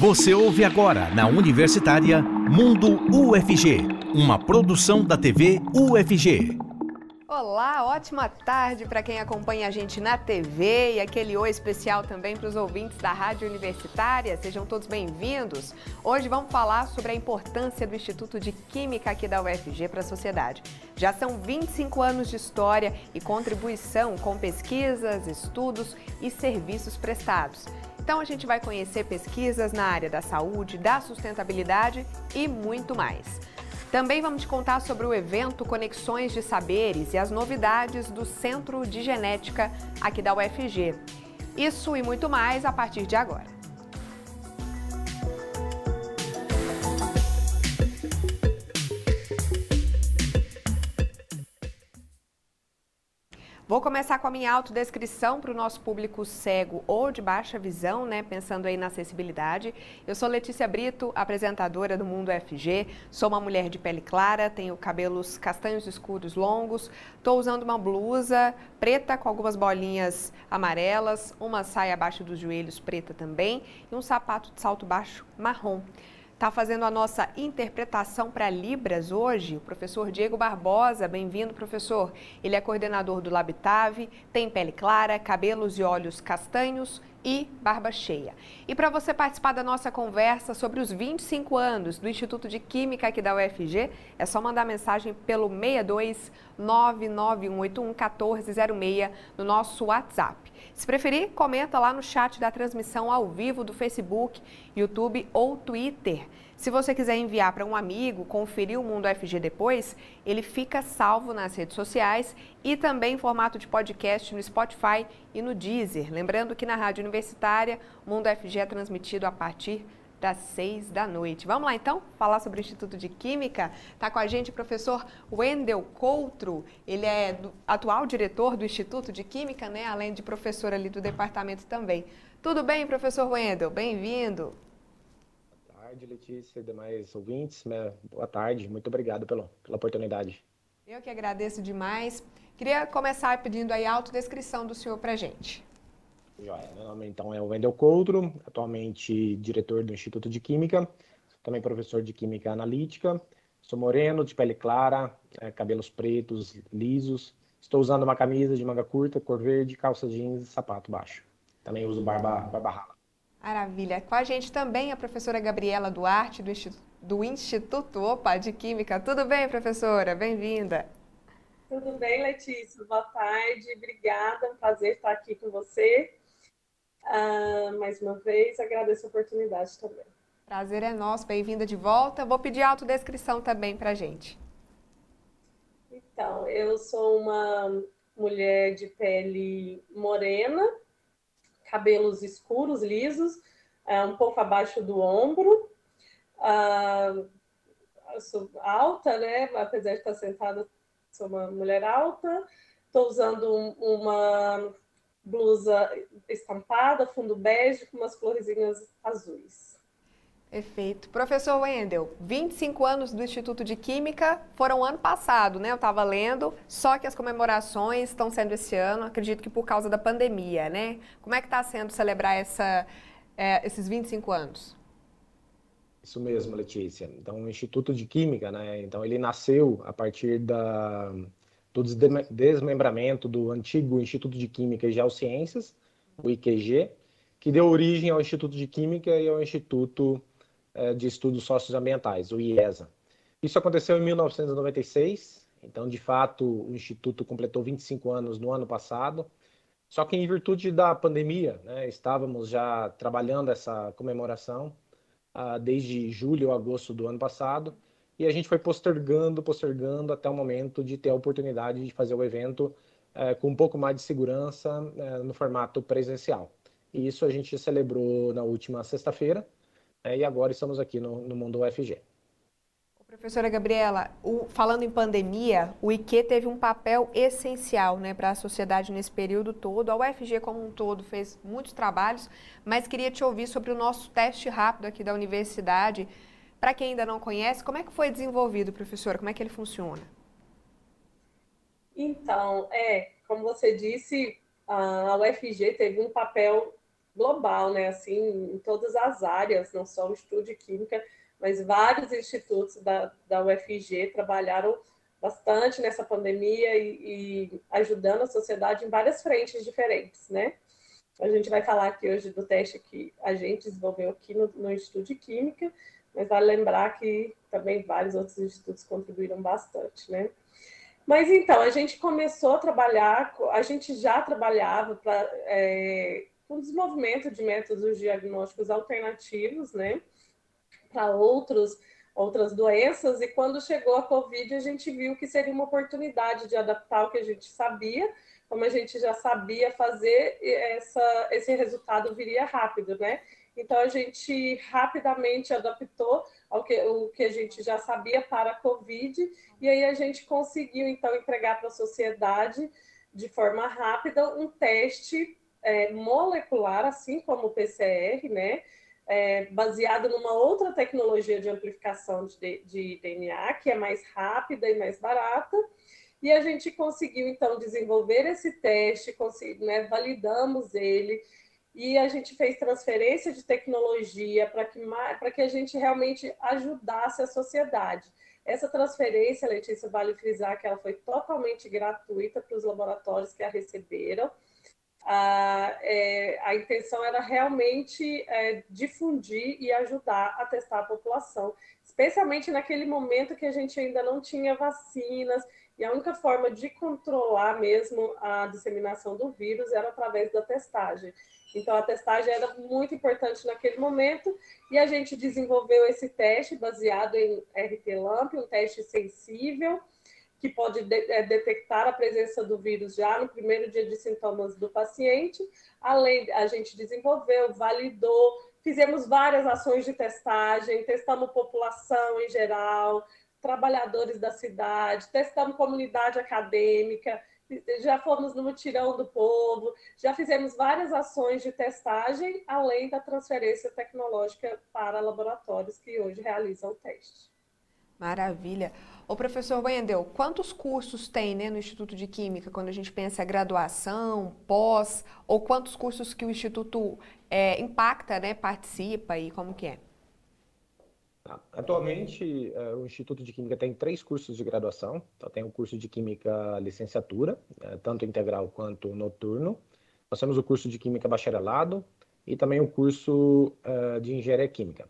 Você ouve agora na Universitária Mundo UFG, uma produção da TV UFG. Olá, ótima tarde para quem acompanha a gente na TV e aquele oi especial também para os ouvintes da Rádio Universitária. Sejam todos bem-vindos. Hoje vamos falar sobre a importância do Instituto de Química aqui da UFG para a sociedade. Já são 25 anos de história e contribuição com pesquisas, estudos e serviços prestados. Então a gente vai conhecer pesquisas na área da saúde, da sustentabilidade e muito mais. Também vamos te contar sobre o evento Conexões de Saberes e as novidades do Centro de Genética aqui da UFG. Isso e muito mais a partir de agora. Vou começar com a minha autodescrição para o nosso público cego ou de baixa visão, né? Pensando aí na acessibilidade. Eu sou Letícia Brito, apresentadora do Mundo FG. Sou uma mulher de pele clara, tenho cabelos castanhos escuros longos. Estou usando uma blusa preta com algumas bolinhas amarelas, uma saia abaixo dos joelhos preta também e um sapato de salto baixo marrom. Está fazendo a nossa interpretação para Libras hoje o professor Diego Barbosa. Bem-vindo, professor. Ele é coordenador do Labitave, tem pele clara, cabelos e olhos castanhos e barba cheia. E para você participar da nossa conversa sobre os 25 anos do Instituto de Química aqui da UFG, é só mandar mensagem pelo 62 99181 1406 no nosso WhatsApp. Se preferir, comenta lá no chat da transmissão ao vivo do Facebook, YouTube ou Twitter. Se você quiser enviar para um amigo, conferir o Mundo FG depois, ele fica salvo nas redes sociais e também em formato de podcast no Spotify e no Deezer. Lembrando que na Rádio Universitária, o Mundo FG é transmitido a partir das seis da noite. Vamos lá então falar sobre o Instituto de Química. Está com a gente o professor Wendel Coutro. Ele é do, atual diretor do Instituto de Química, né? Além de professor ali do departamento também. Tudo bem, professor Wendel? Bem-vindo tarde, Letícia e demais ouvintes. Né? Boa tarde, muito obrigado pela, pela oportunidade. Eu que agradeço demais. Queria começar pedindo aí a autodescrição do senhor para gente. Joia, meu nome então é Wendel Coutro, atualmente diretor do Instituto de Química, também professor de Química Analítica. Sou moreno, de pele clara, é, cabelos pretos, lisos. Estou usando uma camisa de manga curta, cor verde, calça jeans e sapato baixo. Também uso barba, barba rala. Maravilha. Com a gente também a professora Gabriela Duarte, do Instituto, do Instituto Opa, de Química. Tudo bem, professora? Bem-vinda. Tudo bem, Letícia? Boa tarde, obrigada. É um prazer estar aqui com você. Uh, mais uma vez, agradeço a oportunidade também. Prazer é nosso, bem-vinda de volta. Vou pedir autodescrição também para a gente. Então, eu sou uma mulher de pele morena, cabelos escuros, lisos, é, um pouco abaixo do ombro. Sou alta, né? Apesar de estar sentada, sou uma mulher alta. Estou usando um, uma blusa estampada, fundo bege, com umas florezinhas azuis. Perfeito. Professor Wendel, 25 anos do Instituto de Química foram ano passado, né? Eu estava lendo, só que as comemorações estão sendo esse ano, acredito que por causa da pandemia, né? Como é que está sendo celebrar essa, é, esses 25 anos? Isso mesmo, Letícia. Então, o Instituto de Química, né? Então, ele nasceu a partir da, do desmembramento do antigo Instituto de Química e Geociências, o IQG, que deu origem ao Instituto de Química e ao Instituto de Estudos Socioambientais, o IESA. Isso aconteceu em 1996, então, de fato, o Instituto completou 25 anos no ano passado. Só que, em virtude da pandemia, né, estávamos já trabalhando essa comemoração uh, desde julho ou agosto do ano passado, e a gente foi postergando, postergando até o momento de ter a oportunidade de fazer o evento uh, com um pouco mais de segurança uh, no formato presencial. E isso a gente celebrou na última sexta-feira, é, e agora estamos aqui no, no Mundo UFG. Professora Gabriela, o, falando em pandemia, o IQ teve um papel essencial né, para a sociedade nesse período todo. A UFG como um todo fez muitos trabalhos, mas queria te ouvir sobre o nosso teste rápido aqui da universidade. Para quem ainda não conhece, como é que foi desenvolvido, professora? Como é que ele funciona? Então, é, como você disse, a UFG teve um papel global, né? Assim, em todas as áreas, não só o Instituto de Química, mas vários institutos da, da UFG trabalharam bastante nessa pandemia e, e, ajudando a sociedade em várias frentes diferentes, né? A gente vai falar aqui hoje do teste que a gente desenvolveu aqui no, no Instituto de Química, mas vale lembrar que também vários outros institutos contribuíram bastante, né? Mas então, a gente começou a trabalhar, a gente já trabalhava para é, o desenvolvimento de métodos diagnósticos alternativos, né? Para outros outras doenças, e quando chegou a Covid, a gente viu que seria uma oportunidade de adaptar o que a gente sabia, como a gente já sabia fazer, essa, esse resultado viria rápido, né? Então, a gente rapidamente adaptou ao que, o que a gente já sabia para a Covid, e aí a gente conseguiu, então, entregar para a sociedade, de forma rápida, um teste é, molecular, assim como o PCR, né? É, baseado numa outra tecnologia de amplificação de, de DNA, que é mais rápida e mais barata, e a gente conseguiu, então, desenvolver esse teste, né, validamos ele, e a gente fez transferência de tecnologia para que, que a gente realmente ajudasse a sociedade. Essa transferência, Letícia, vale frisar que ela foi totalmente gratuita para os laboratórios que a receberam. A, é, a intenção era realmente é, difundir e ajudar a testar a população, especialmente naquele momento que a gente ainda não tinha vacinas, e a única forma de controlar mesmo a disseminação do vírus era através da testagem. Então, a testagem era muito importante naquele momento e a gente desenvolveu esse teste baseado em RT-LAMP, um teste sensível, que pode de é, detectar a presença do vírus já no primeiro dia de sintomas do paciente. Além, a gente desenvolveu, validou, fizemos várias ações de testagem, testamos população em geral, trabalhadores da cidade, testamos comunidade acadêmica, já fomos no mutirão do povo, já fizemos várias ações de testagem, além da transferência tecnológica para laboratórios que hoje realizam o teste. Maravilha. O professor Banhandel, quantos cursos tem né, no Instituto de Química quando a gente pensa graduação, pós, ou quantos cursos que o Instituto é, impacta, né, participa e como que é? Atualmente, é, o Instituto de Química tem três cursos de graduação. Então, tem o curso de Química Licenciatura, é, tanto integral quanto noturno. Nós temos o curso de Química Bacharelado e também o curso é, de Engenharia Química.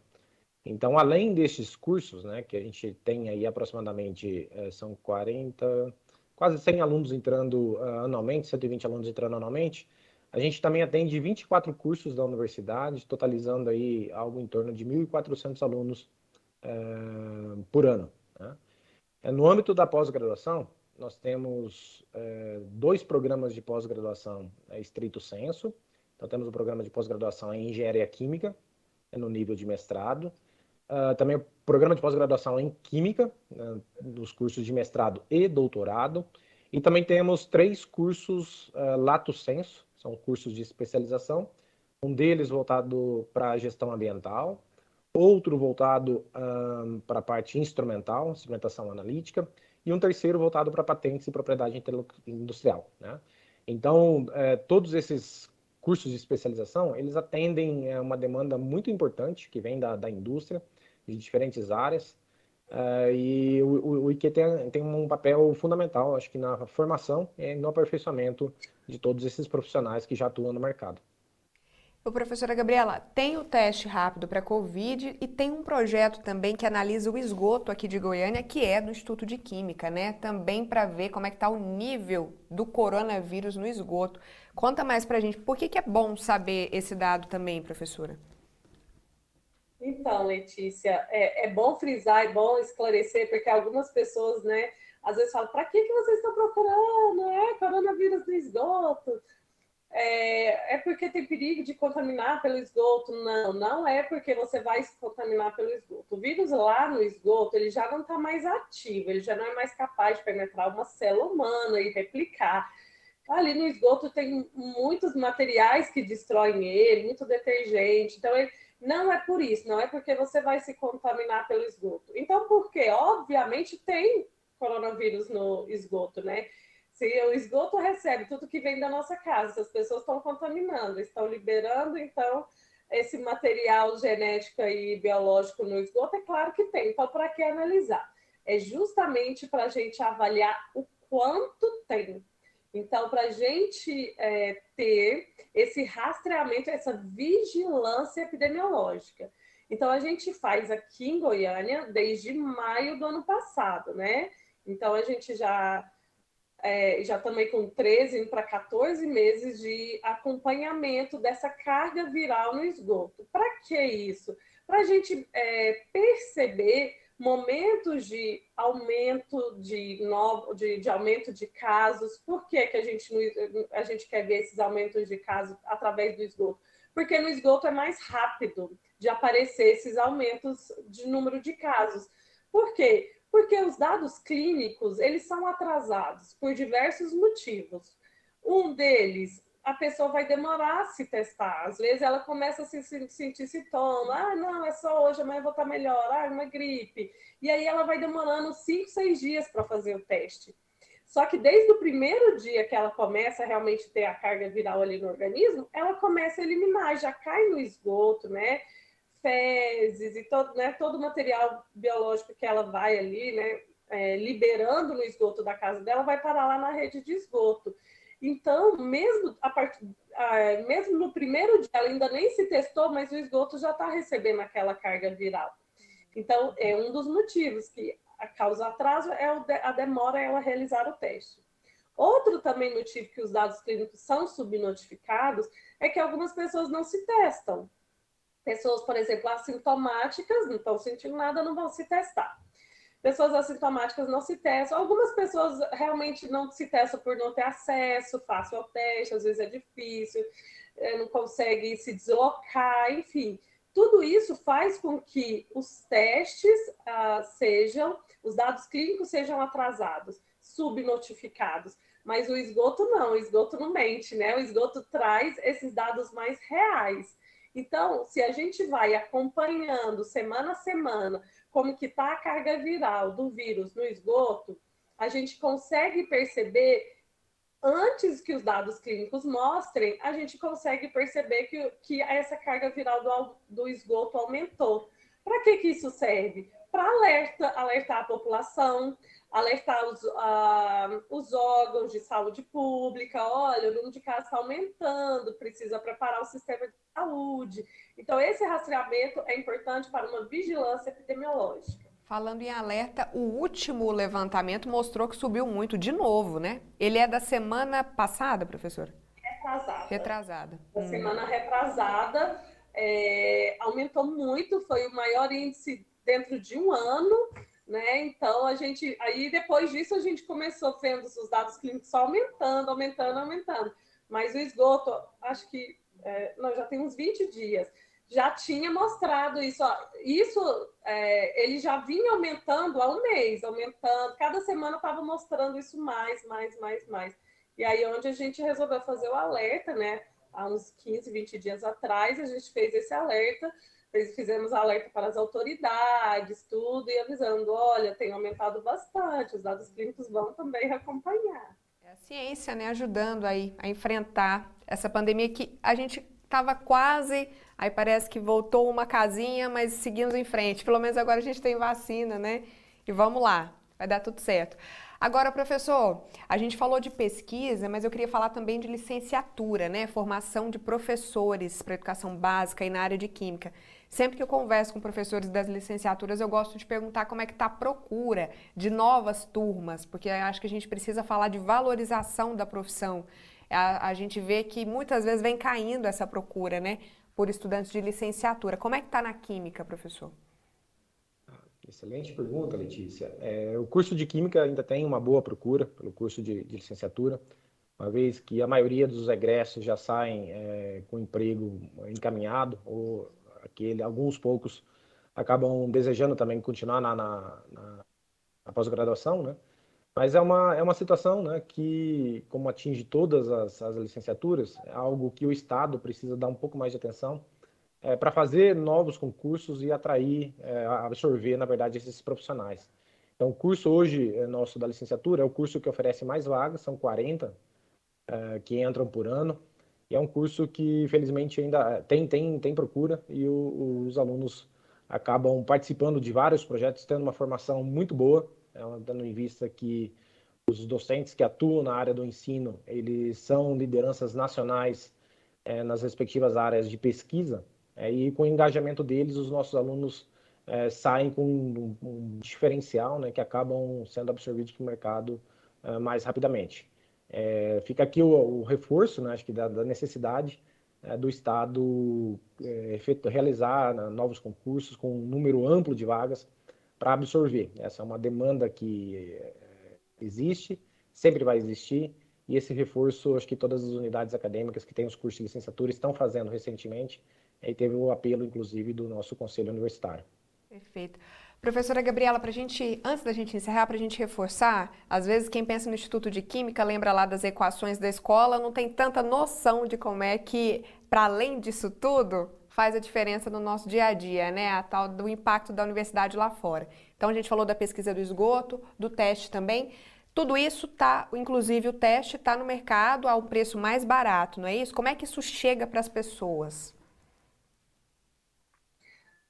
Então, além desses cursos, né, que a gente tem aí aproximadamente, são 40, quase 100 alunos entrando anualmente, 120 alunos entrando anualmente, a gente também atende 24 cursos da universidade, totalizando aí algo em torno de 1.400 alunos é, por ano. Né? É, no âmbito da pós-graduação, nós temos é, dois programas de pós-graduação é, estrito senso. Então, temos o programa de pós-graduação em Engenharia Química, é no nível de mestrado. Uh, também o programa de pós-graduação em Química, né, nos cursos de mestrado e doutorado. E também temos três cursos uh, lato senso, são cursos de especialização. Um deles voltado para a gestão ambiental, outro voltado um, para a parte instrumental, instrumentação analítica, e um terceiro voltado para patentes e propriedade industrial. Né? Então, é, todos esses cursos de especialização, eles atendem é, uma demanda muito importante que vem da, da indústria, de diferentes áreas, uh, e o, o IQ tem, tem um papel fundamental, acho que na formação e no aperfeiçoamento de todos esses profissionais que já atuam no mercado. O professora Gabriela, tem o teste rápido para Covid e tem um projeto também que analisa o esgoto aqui de Goiânia, que é do Instituto de Química, né? Também para ver como é que está o nível do coronavírus no esgoto. Conta mais para a gente, por que, que é bom saber esse dado também, professora? Então, Letícia, é, é bom frisar, é bom esclarecer, porque algumas pessoas, né, às vezes falam, para que, que vocês estão procurando? É coronavírus no esgoto? é, é, porque tem perigo de contaminar pelo esgoto. Não, não é porque você vai se contaminar pelo esgoto. O vírus lá no esgoto, ele já não está mais ativo, ele já não é mais capaz de penetrar uma célula humana e replicar. Ali no esgoto tem muitos materiais que destroem ele, muito detergente. Então, ele, não é por isso, não é porque você vai se contaminar pelo esgoto. Então, por quê? Obviamente tem coronavírus no esgoto, né? se o esgoto recebe tudo que vem da nossa casa, se as pessoas estão contaminando, estão liberando, então esse material genético e biológico no esgoto, é claro que tem. Então, para que analisar? É justamente para a gente avaliar o quanto tem. Então, para a gente é, ter esse rastreamento, essa vigilância epidemiológica. Então, a gente faz aqui em Goiânia desde maio do ano passado, né? Então, a gente já é, já também com 13 para 14 meses de acompanhamento dessa carga viral no esgoto. Para que isso? Para a gente é, perceber momentos de aumento de, novo, de, de, aumento de casos. Por que, que a, gente, a gente quer ver esses aumentos de casos através do esgoto? Porque no esgoto é mais rápido de aparecer esses aumentos de número de casos. Por quê? Porque os dados clínicos, eles são atrasados por diversos motivos. Um deles, a pessoa vai demorar a se testar. Às vezes ela começa a se, sentir sintoma. Ah, não, é só hoje, amanhã eu vou estar melhor. Ah, é uma gripe. E aí ela vai demorando cinco, seis dias para fazer o teste. Só que desde o primeiro dia que ela começa a realmente ter a carga viral ali no organismo, ela começa a eliminar, já cai no esgoto, né? fezes e todo, né, todo o material biológico que ela vai ali, né, é, liberando no esgoto da casa dela, vai parar lá na rede de esgoto. Então, mesmo, a mesmo no primeiro dia, ela ainda nem se testou, mas o esgoto já está recebendo aquela carga viral. Então, é um dos motivos que a causa atraso é a demora ela realizar o teste. Outro também motivo que os dados clínicos são subnotificados é que algumas pessoas não se testam. Pessoas, por exemplo, assintomáticas, não estão sentindo nada, não vão se testar. Pessoas assintomáticas não se testam. Algumas pessoas realmente não se testam por não ter acesso fácil ao teste, às vezes é difícil, é, não consegue se deslocar, enfim. Tudo isso faz com que os testes ah, sejam, os dados clínicos sejam atrasados, subnotificados. Mas o esgoto não, o esgoto não mente, né? O esgoto traz esses dados mais reais. Então, se a gente vai acompanhando semana a semana como que está a carga viral do vírus no esgoto, a gente consegue perceber antes que os dados clínicos mostrem, a gente consegue perceber que, que essa carga viral do, do esgoto aumentou. Para que, que isso serve? Para alerta, alertar a população, alertar os, uh, os órgãos de saúde pública, olha, o número de casos está aumentando, precisa preparar o sistema de saúde. Então, esse rastreamento é importante para uma vigilância epidemiológica. Falando em alerta, o último levantamento mostrou que subiu muito de novo, né? Ele é da semana passada, professora? Retrasada. Retrasada. Da hum. semana retrasada, é, aumentou muito, foi o maior índice dentro de um ano né? Então a gente aí depois disso a gente começou vendo os dados clínicos só aumentando, aumentando, aumentando. Mas o esgoto, acho que é, não, já tem uns 20 dias, já tinha mostrado isso. Ó, isso é, ele já vinha aumentando há um mês, aumentando, cada semana estava mostrando isso mais, mais, mais, mais. E aí onde a gente resolveu fazer o alerta, né? Há uns 15, 20 dias atrás, a gente fez esse alerta fizemos alerta para as autoridades, tudo, e avisando, olha, tem aumentado bastante, os dados clínicos vão também acompanhar. É a ciência, né, ajudando aí a enfrentar essa pandemia que a gente estava quase, aí parece que voltou uma casinha, mas seguimos em frente. Pelo menos agora a gente tem vacina, né? E vamos lá, vai dar tudo certo. Agora, professor, a gente falou de pesquisa, mas eu queria falar também de licenciatura, né? Formação de professores para educação básica e na área de química. Sempre que eu converso com professores das licenciaturas, eu gosto de perguntar como é que está a procura de novas turmas, porque acho que a gente precisa falar de valorização da profissão. A, a gente vê que muitas vezes vem caindo essa procura, né, por estudantes de licenciatura. Como é que está na química, professor? Excelente pergunta, Letícia. É, o curso de Química ainda tem uma boa procura pelo curso de, de licenciatura, uma vez que a maioria dos egressos já saem é, com emprego encaminhado ou aquele, alguns poucos acabam desejando também continuar na, na, na, na pós-graduação, né? Mas é uma, é uma situação né, que, como atinge todas as, as licenciaturas, é algo que o Estado precisa dar um pouco mais de atenção é, para fazer novos concursos e atrair, é, absorver, na verdade, esses profissionais. Então, o curso hoje é nosso da licenciatura é o curso que oferece mais vagas, são 40 uh, que entram por ano. E é um curso que, felizmente, ainda tem, tem, tem procura e o, os alunos acabam participando de vários projetos, tendo uma formação muito boa, é, dando em vista que os docentes que atuam na área do ensino, eles são lideranças nacionais é, nas respectivas áreas de pesquisa, é, e com o engajamento deles, os nossos alunos é, saem com um, um, diferencial né, que acabam sendo absorvidos pelo mercado é, mais rapidamente. É, fica aqui o, o, reforço, né, acho que da, da necessidade é, do Estado realizar né, novos concursos com um número amplo de vagas para absorver. Essa é uma demanda que existe, sempre vai existir, e esse reforço, acho que todas as unidades acadêmicas que têm os cursos de licenciatura estão fazendo recentemente, e teve o apelo, inclusive, do nosso conselho universitário. Perfeito. Professora Gabriela, para gente, antes da gente encerrar, para a gente reforçar, às vezes quem pensa no Instituto de Química lembra lá das equações da escola, não tem tanta noção de como é que, para além disso tudo, faz a diferença no nosso dia a dia, né? A tal do impacto da universidade lá fora. Então a gente falou da pesquisa do esgoto, do teste também. Tudo isso tá, inclusive o teste está no mercado a um preço mais barato, não é isso? Como é que isso chega para as pessoas?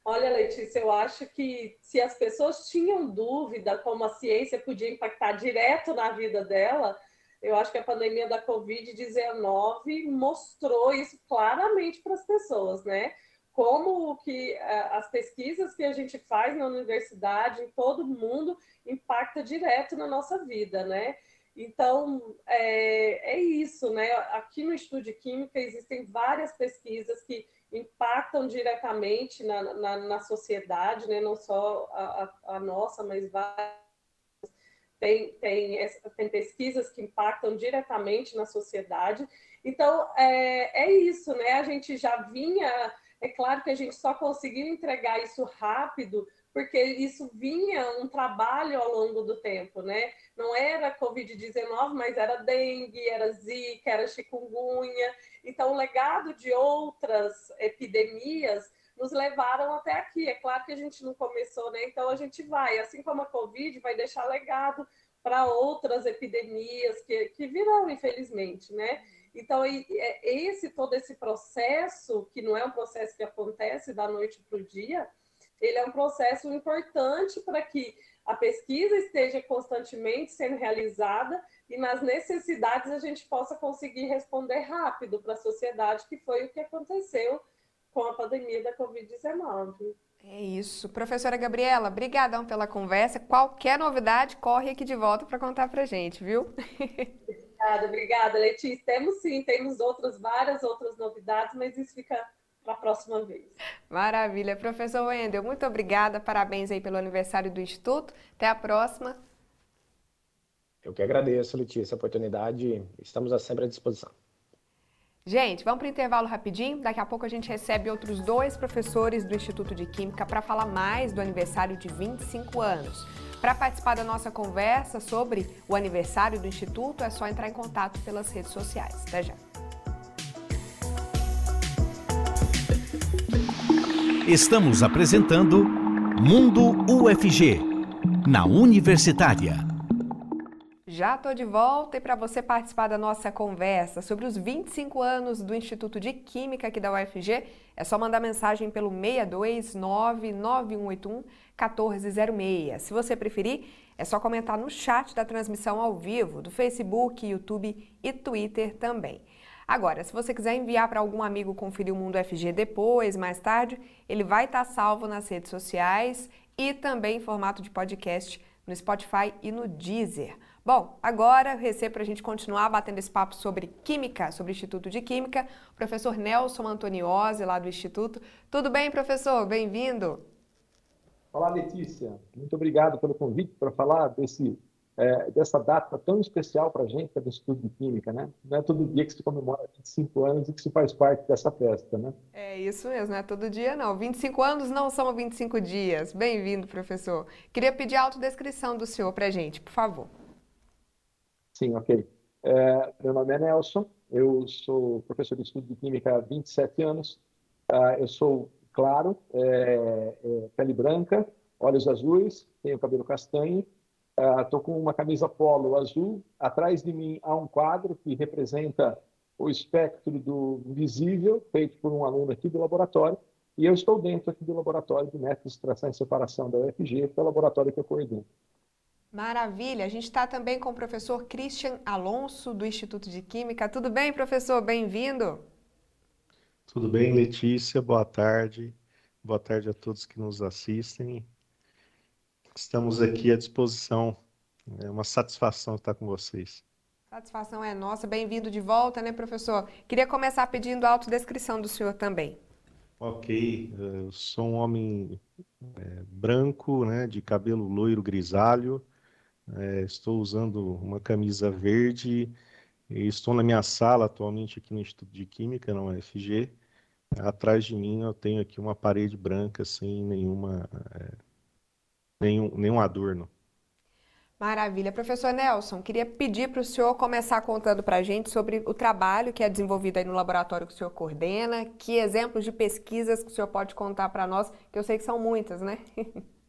Olha, Letícia, eu acho que se as pessoas tinham dúvida como a ciência podia impactar direto na vida dela, eu acho que a pandemia da Covid-19 mostrou isso claramente para as pessoas, né? Como que é, as pesquisas que a gente faz na universidade, em todo mundo, impacta direto na nossa vida, né? Então, é, é isso, né? Aqui no Estudo de Química existem várias pesquisas que impactam diretamente na, na, na sociedade, né? não só a, a, a nossa, mas várias. Tem, tem, tem pesquisas que impactam diretamente na sociedade. Então, é, é isso, né? A gente já vinha. É claro que a gente só conseguiu entregar isso rápido porque isso vinha um trabalho ao longo do tempo, né? Não era Covid-19, mas era dengue, era zika, era chikungunya. Então, o legado de outras epidemias nos levaram até aqui. É claro que a gente não começou, né? Então, a gente vai, assim como a Covid, vai deixar legado para outras epidemias que, que virão, infelizmente, né? Então, é, esse todo esse processo, que não é um processo que acontece da noite para o dia, ele é um processo importante para que a pesquisa esteja constantemente sendo realizada e nas necessidades a gente possa conseguir responder rápido para a sociedade, que foi o que aconteceu com a pandemia da Covid-19. É isso. Professora Gabriela, brigadão pela conversa. Qualquer novidade, corre aqui de volta para contar para gente, viu? Obrigada, obrigada, Letícia. Temos sim, temos outras, várias outras novidades, mas isso fica para a próxima vez. Maravilha. Professor Wendel, muito obrigada. Parabéns aí pelo aniversário do Instituto. Até a próxima. Eu que agradeço, Letícia, a oportunidade. Estamos sempre à disposição. Gente, vamos para o intervalo rapidinho. Daqui a pouco a gente recebe outros dois professores do Instituto de Química para falar mais do aniversário de 25 anos. Para participar da nossa conversa sobre o aniversário do Instituto, é só entrar em contato pelas redes sociais. Até já. Estamos apresentando Mundo UFG, na Universitária. Já estou de volta e para você participar da nossa conversa sobre os 25 anos do Instituto de Química aqui da UFG, é só mandar mensagem pelo 6299181 1406. Se você preferir, é só comentar no chat da transmissão ao vivo do Facebook, YouTube e Twitter também. Agora, se você quiser enviar para algum amigo conferir o Mundo FG depois, mais tarde, ele vai estar tá salvo nas redes sociais e também em formato de podcast no Spotify e no Deezer. Bom, agora recebo para a gente continuar batendo esse papo sobre Química, sobre o Instituto de Química, o professor Nelson Antoniose, lá do Instituto. Tudo bem, professor? Bem-vindo. Olá, Letícia. Muito obrigado pelo convite para falar desse é, dessa data tão especial para a gente, que é do estudo de química, né? Não é todo dia que se comemora 25 anos e que se faz parte dessa festa, né? É isso mesmo, não é todo dia não. 25 anos não são 25 dias. Bem-vindo, professor. Queria pedir a autodescrição do senhor para a gente, por favor. Sim, ok. É, meu nome é Nelson, eu sou professor de estudo de química há 27 anos. Uh, eu sou claro, é, é, pele branca, olhos azuis, tenho cabelo castanho Estou uh, com uma camisa polo azul. Atrás de mim há um quadro que representa o espectro do visível, feito por um aluno aqui do laboratório. E eu estou dentro aqui do laboratório de métodos de extração e separação da UFG, que é o laboratório que eu coordeno. Maravilha! A gente está também com o professor Christian Alonso, do Instituto de Química. Tudo bem, professor? Bem-vindo! Tudo bem, Letícia? Boa tarde. Boa tarde a todos que nos assistem. Estamos aqui à disposição. É uma satisfação estar com vocês. Satisfação é nossa. Bem-vindo de volta, né, professor? Queria começar pedindo a autodescrição do senhor também. Ok, eu sou um homem é, branco, né, de cabelo loiro grisalho. É, estou usando uma camisa verde e estou na minha sala atualmente aqui no Instituto de Química, na UFG. Atrás de mim eu tenho aqui uma parede branca sem nenhuma é, nenhum, nenhum adorno. Maravilha. Professor Nelson, queria pedir para o senhor começar contando para a gente sobre o trabalho que é desenvolvido aí no laboratório que o senhor coordena, que exemplos de pesquisas que o senhor pode contar para nós, que eu sei que são muitas, né?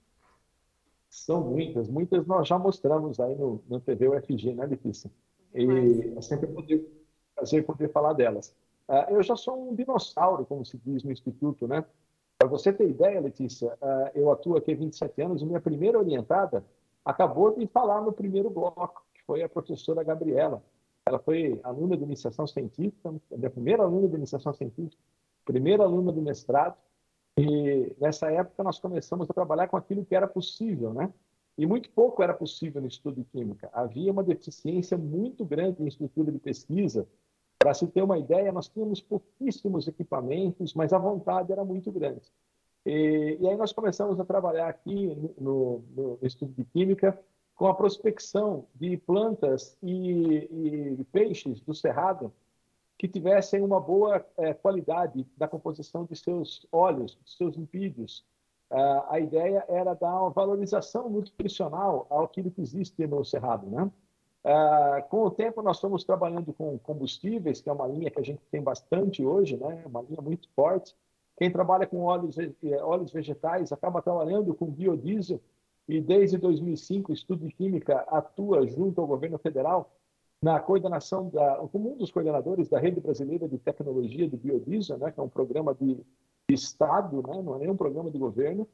São muitas, muitas nós já mostramos aí no, no TV UFG, né, Letícia? E Mas... é sempre poder, prazer poder falar delas. Uh, eu já sou um dinossauro, como se diz no Instituto, né? Para você ter ideia, Letícia, uh, eu atuo aqui há 27 anos e minha primeira orientada acabou de falar no primeiro bloco, que foi a professora Gabriela. Ela foi aluna de iniciação científica, minha primeira aluna de iniciação científica, primeira aluna do mestrado, e nessa época nós começamos a trabalhar com aquilo que era possível, né? E muito pouco era possível no estudo de química. Havia uma deficiência muito grande em estrutura de pesquisa. Para se ter uma ideia, nós tínhamos pouquíssimos equipamentos, mas a vontade era muito grande. E, e aí nós começamos a trabalhar aqui no, no, de química com a prospecção de plantas e, e peixes do cerrado que tivessem uma boa é, qualidade da composição de seus óleos, de seus lipídios. Uh, a ideia era dar uma valorização nutricional ao que existe no cerrado, né? Uh, com o tempo, nós estamos trabalhando com combustíveis, que é uma linha que a gente tem bastante hoje, né? uma linha muito forte. Quem trabalha com óleos, eh, óleos vegetais acaba trabalhando com biodiesel, e desde 2005 o Estudo de Química atua junto ao governo federal na coordenação, da, como um dos coordenadores da Rede Brasileira de Tecnologia do Biodiesel, né, que é um programa de, Estado, né, não é nem um programa de governo.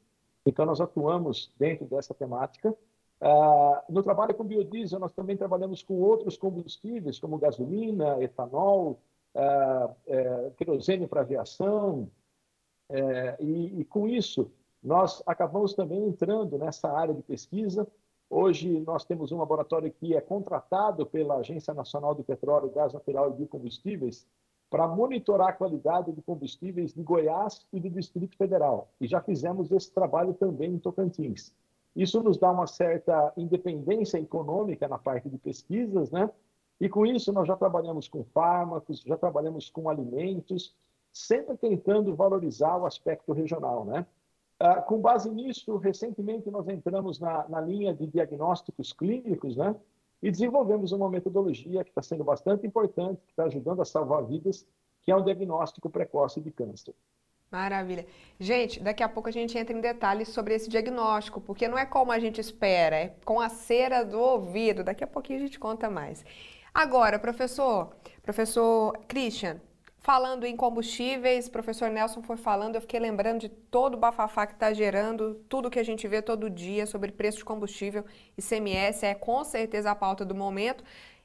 Então, nós atuamos dentro dessa temática. Ah, no trabalho com biodiesel, nós também trabalhamos com outros combustíveis, como gasolina, etanol, ah, é, querosene para aviação. É, e, e com isso, nós acabamos também entrando nessa área de pesquisa Hoje nós temos um laboratório que é contratado pela Agência Nacional do Petróleo, Gás Natural e Biocombustíveis para monitorar a qualidade de combustíveis de Goiás e do Distrito Federal. E já fizemos esse trabalho também em Tocantins. Isso nos dá uma certa independência econômica na parte de pesquisas, né? E com isso nós já trabalhamos com fármacos, já trabalhamos com alimentos, sempre tentando valorizar o aspecto regional, né? Ah, com base nisso, recentemente nós entramos na, na linha de diagnósticos clínicos, né? E desenvolvemos uma metodologia que está sendo bastante importante, que está ajudando a salvar vidas, que é o diagnóstico precoce de câncer. Maravilha. Gente, daqui a pouco a gente entra em detalhes sobre esse diagnóstico, porque não é como a gente espera, é com a cera do ouvido. Daqui a pouquinho a gente conta mais. Agora, professor, professor Christian, Falando em combustíveis, professor Nelson foi falando, eu fiquei lembrando de todo o bafafá que está gerando, tudo que a gente vê todo dia sobre preço de combustível. ICMS é com certeza a pauta do momento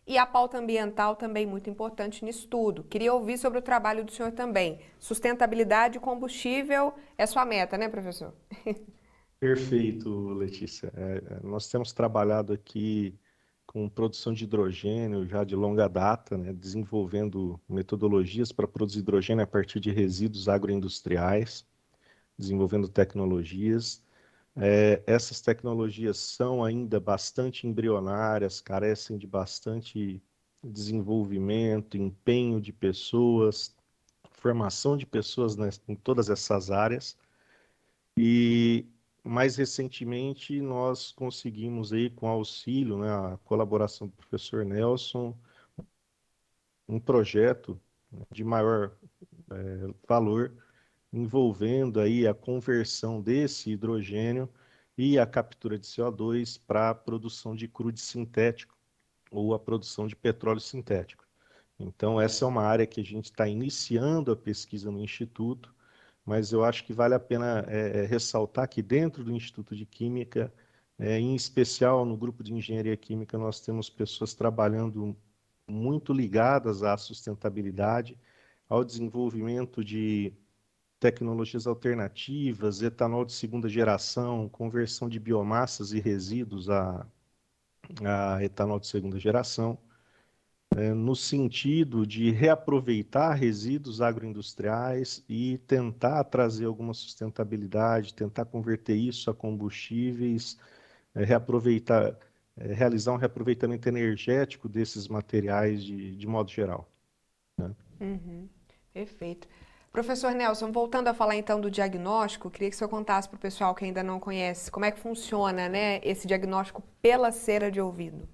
e a pauta ambiental também muito importante nisso tudo. Queria ouvir sobre o trabalho do senhor também. Sustentabilidade e combustível é sua meta, né, professor? Perfeito, Letícia. É, nós temos trabalhado aqui com produção de hidrogênio já de longa data, né, desenvolvendo metodologias para produzir hidrogênio a partir de resíduos agroindustriais, desenvolvendo tecnologias. É, essas tecnologias são ainda bastante embrionárias, carecem de bastante desenvolvimento, empenho de pessoas, formação de pessoas né, em todas essas áreas. E mais recentemente nós conseguimos aí com auxílio, né, a colaboração do professor Nelson, um projeto de maior é, valor envolvendo aí a conversão desse hidrogênio e a captura de CO2 para a produção de crude sintético ou a produção de petróleo sintético. Então, essa é uma área que a gente está iniciando a pesquisa no Instituto, mas eu acho que vale a pena é, ressaltar que dentro do Instituto de Química, é, em especial no grupo de Engenharia Química, nós temos pessoas trabalhando muito ligadas à sustentabilidade, ao desenvolvimento de tecnologias alternativas, etanol de segunda geração, conversão de biomassas e resíduos a, a etanol de segunda geração, é, no sentido de reaproveitar resíduos agroindustriais e tentar trazer alguma sustentabilidade, tentar converter isso a combustíveis, é, reaproveitar, é, realizar um reaproveitamento energético desses materiais de, de modo geral. Né? Uhum. Perfeito. Professor Nelson, voltando a falar então do diagnóstico, queria que o senhor contasse para o pessoal que ainda não conhece como é que funciona né, esse diagnóstico pela cera de ouvido.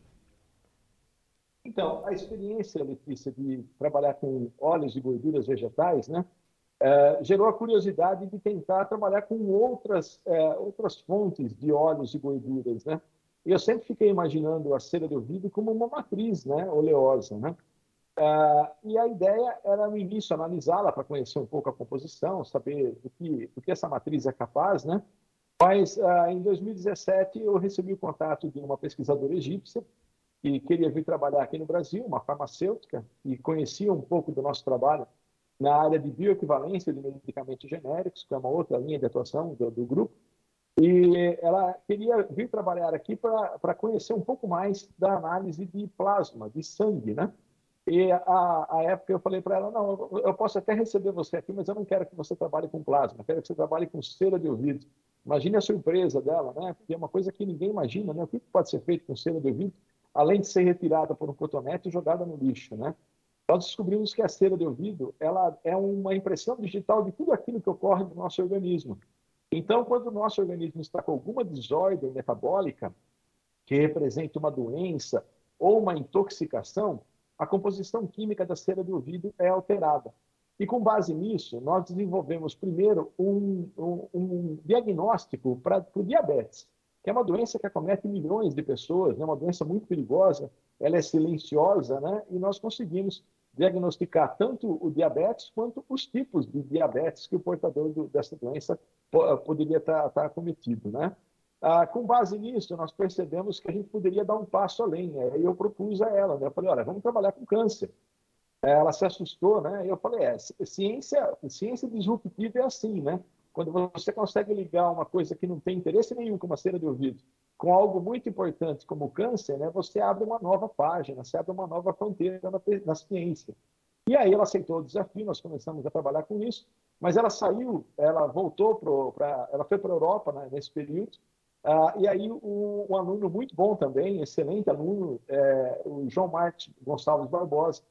Então, a experiência, Letícia, de trabalhar com óleos e gorduras vegetais, né, é, gerou a curiosidade de tentar trabalhar com outras, é, outras fontes de óleos e gorduras, né? Eu sempre fiquei imaginando a cera de ouvido como uma matriz, né, oleosa, né? Uh, e a ideia era, no início, analisá-la para conhecer um pouco a composição, saber do que, do que essa matriz é capaz, né? Mas, uh, em 2017, eu recebi o contato de uma pesquisadora egípcia que queria vir trabalhar aqui no Brasil, uma farmacêutica, e conhecia um pouco do nosso trabalho na área de bioequivalência de medicamentos genéricos, que é uma outra linha de atuação do, do grupo. E ela queria vir trabalhar aqui para conhecer um pouco mais da análise de plasma, de sangue, né? E a, a época eu falei para ela, não, eu, posso até receber você aqui, mas eu não quero que você trabalhe com plasma, eu quero que você trabalhe com cera de ouvido. Imagine a surpresa dela, né? Porque é uma coisa que ninguém imagina, né? O que pode ser feito com cera de ouvido, além de ser retirada por um cotonete e jogada no lixo, né? Nós descobrimos que a cera de ouvido, ela é uma impressão digital de tudo aquilo que ocorre no nosso organismo. Então, quando o nosso organismo está com alguma desordem metabólica, que representa uma doença ou uma intoxicação, a composição química da cera de ouvido é alterada. E com base nisso, nós desenvolvemos primeiro um, um, um diagnóstico para o diabetes, que é uma doença que acomete milhões de pessoas, é né? uma doença muito perigosa, ela é silenciosa, né? e nós conseguimos diagnosticar tanto o diabetes quanto os tipos de diabetes que o portador do, dessa doença poderia estar, estar acometido. Né? Ah, com base nisso, nós percebemos que a gente poderia dar um passo além. Né? E eu propus a ela, né? eu falei, olha, vamos trabalhar com câncer. Ela se assustou, né? Eu falei, é, ciência, ciência disruptiva é assim, né? Quando você consegue ligar uma coisa que não tem interesse nenhum, como a cera de ouvido, com algo muito importante como o câncer, né? Você abre uma nova página, você abre uma nova fronteira na, na ciência. E aí ela aceitou o desafio, nós começamos a trabalhar com isso, mas ela saiu, ela voltou para, ela foi para a Europa né, nesse período, ah, e aí, um, um, aluno muito bom também, excelente aluno, é, o João Marte Gonçalves Barbosa,